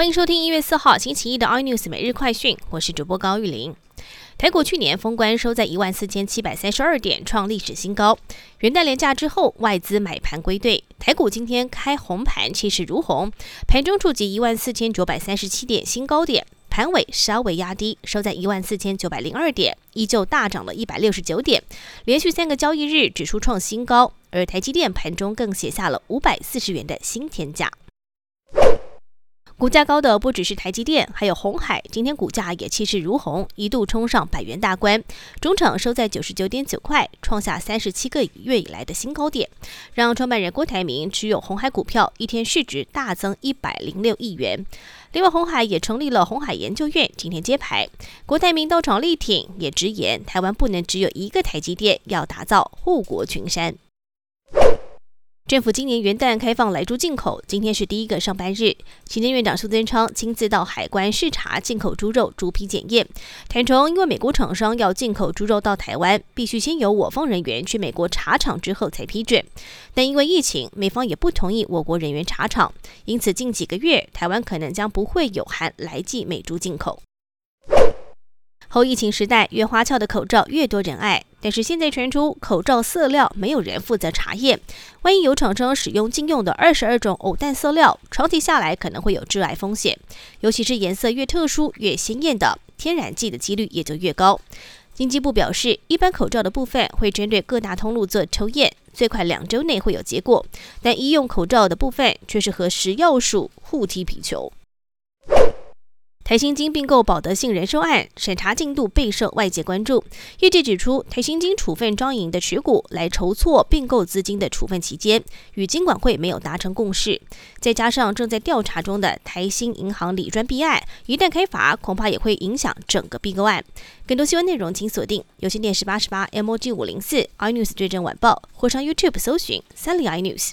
欢迎收听一月四号星期一的 iNews 每日快讯，我是主播高玉玲。台股去年封关收在一万四千七百三十二点，创历史新高。元旦连假之后，外资买盘归队，台股今天开红盘，气势如虹，盘中触及一万四千九百三十七点新高点，盘尾稍微压低，收在一万四千九百零二点，依旧大涨了一百六十九点，连续三个交易日指数创新高，而台积电盘中更写下了五百四十元的新天价。股价高的不只是台积电，还有红海。今天股价也气势如虹，一度冲上百元大关，中场收在九十九点九块，创下三十七个月以来的新高点，让创办人郭台铭持有红海股票，一天市值大增一百零六亿元。另外，红海也成立了红海研究院，今天揭牌，郭台铭到场力挺，也直言台湾不能只有一个台积电，要打造护国群山。政府今年元旦开放来猪进口，今天是第一个上班日。行政院长苏贞昌亲自到海关视察进口猪肉猪皮检验，坦承因为美国厂商要进口猪肉到台湾，必须先由我方人员去美国查厂之后才批准。但因为疫情，美方也不同意我国人员查厂，因此近几个月台湾可能将不会有含来记美猪进口。后疫情时代，越花俏的口罩越多人爱。但是现在传出口罩色料没有人负责查验，万一有厂商使用禁用的二十二种偶氮色料，长期下来可能会有致癌风险。尤其是颜色越特殊、越鲜艳的天然剂的几率也就越高。经济部表示，一般口罩的部分会针对各大通路做抽验，最快两周内会有结果。但医用口罩的部分却是和食药署互踢皮球。台新金并购保德信人寿案审查进度备受外界关注。业界指出，台新金处分张营的持股来筹措并购资金的处分期间，与金管会没有达成共识。再加上正在调查中的台新银行理专弊案，一旦开罚，恐怕也会影响整个并购案。更多新闻内容，请锁定有线电视八十八 M O G 五零四 iNews 对阵晚报，或上 YouTube 搜寻三立 iNews。